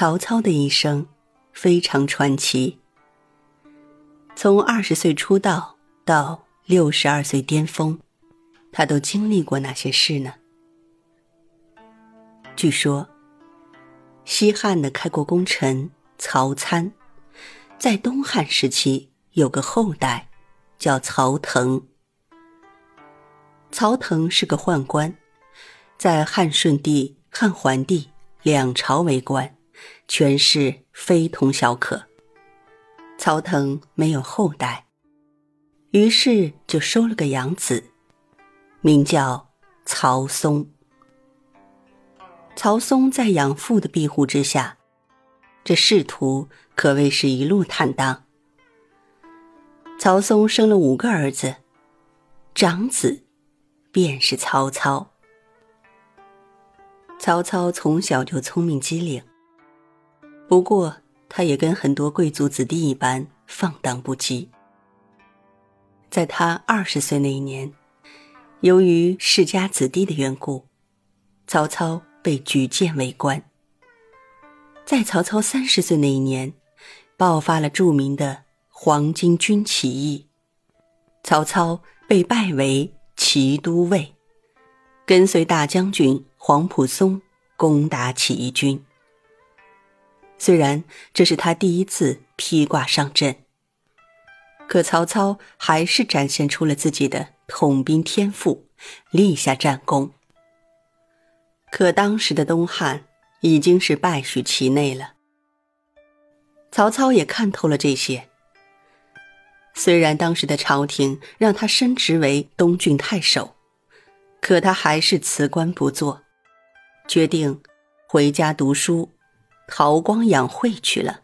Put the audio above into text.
曹操的一生非常传奇。从二十岁出道到六十二岁巅峰，他都经历过哪些事呢？据说，西汉的开国功臣曹参，在东汉时期有个后代叫曹腾。曹腾是个宦官，在汉顺帝、汉桓帝两朝为官。权势非同小可。曹腾没有后代，于是就收了个养子，名叫曹嵩。曹嵩在养父的庇护之下，这仕途可谓是一路坦荡。曹嵩生了五个儿子，长子便是曹操。曹操从小就聪明机灵。不过，他也跟很多贵族子弟一般放荡不羁。在他二十岁那一年，由于世家子弟的缘故，曹操被举荐为官。在曹操三十岁那一年，爆发了著名的黄巾军起义，曹操被拜为骑都尉，跟随大将军黄埔松攻打起义军。虽然这是他第一次披挂上阵，可曹操还是展现出了自己的统兵天赋，立下战功。可当时的东汉已经是败絮其内了，曹操也看透了这些。虽然当时的朝廷让他升职为东郡太守，可他还是辞官不做，决定回家读书。韬光养晦去了。